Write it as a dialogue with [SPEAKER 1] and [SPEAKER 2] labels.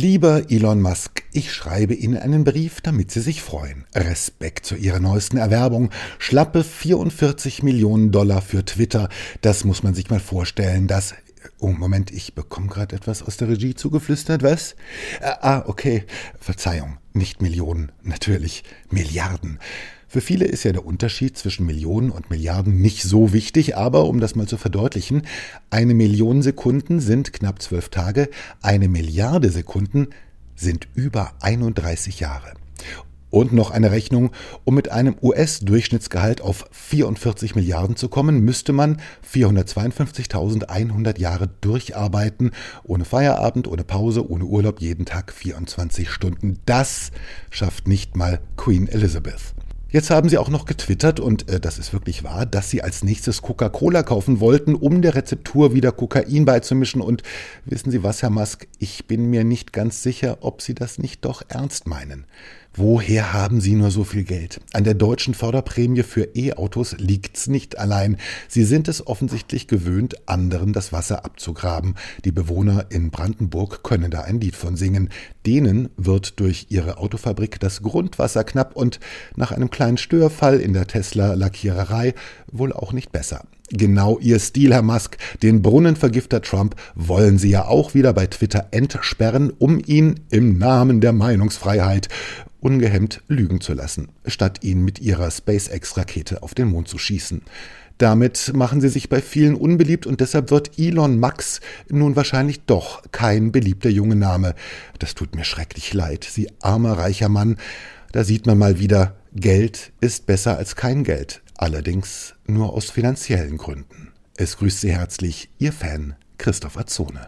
[SPEAKER 1] Lieber Elon Musk, ich schreibe Ihnen einen Brief, damit Sie sich freuen. Respekt zu Ihrer neuesten Erwerbung. Schlappe 44 Millionen Dollar für Twitter. Das muss man sich mal vorstellen. Das Oh, Moment, ich bekomme gerade etwas aus der Regie zugeflüstert. Was? Ah, ah, okay. Verzeihung. Nicht Millionen, natürlich Milliarden. Für viele ist ja der Unterschied zwischen Millionen und Milliarden nicht so wichtig, aber um das mal zu verdeutlichen, eine Million Sekunden sind knapp zwölf Tage, eine Milliarde Sekunden sind über 31 Jahre. Und noch eine Rechnung, um mit einem US-Durchschnittsgehalt auf 44 Milliarden zu kommen, müsste man 452.100 Jahre durcharbeiten, ohne Feierabend, ohne Pause, ohne Urlaub, jeden Tag 24 Stunden. Das schafft nicht mal Queen Elizabeth. Jetzt haben sie auch noch getwittert, und äh, das ist wirklich wahr, dass sie als nächstes Coca-Cola kaufen wollten, um der Rezeptur wieder Kokain beizumischen. Und wissen Sie was, Herr Musk, ich bin mir nicht ganz sicher, ob Sie das nicht doch ernst meinen. Woher haben Sie nur so viel Geld? An der deutschen Förderprämie für E-Autos liegt's nicht allein. Sie sind es offensichtlich gewöhnt, anderen das Wasser abzugraben. Die Bewohner in Brandenburg können da ein Lied von singen. Denen wird durch ihre Autofabrik das Grundwasser knapp und nach einem kleinen Störfall in der Tesla-Lackiererei wohl auch nicht besser. Genau Ihr Stil, Herr Musk. Den Brunnenvergifter Trump wollen Sie ja auch wieder bei Twitter entsperren, um ihn im Namen der Meinungsfreiheit ungehemmt lügen zu lassen, statt ihn mit ihrer SpaceX-Rakete auf den Mond zu schießen. Damit machen sie sich bei vielen unbeliebt und deshalb wird Elon Max nun wahrscheinlich doch kein beliebter junge Name. Das tut mir schrecklich leid, Sie armer reicher Mann. Da sieht man mal wieder, Geld ist besser als kein Geld, allerdings nur aus finanziellen Gründen. Es grüßt Sie herzlich Ihr Fan Christoph Azone.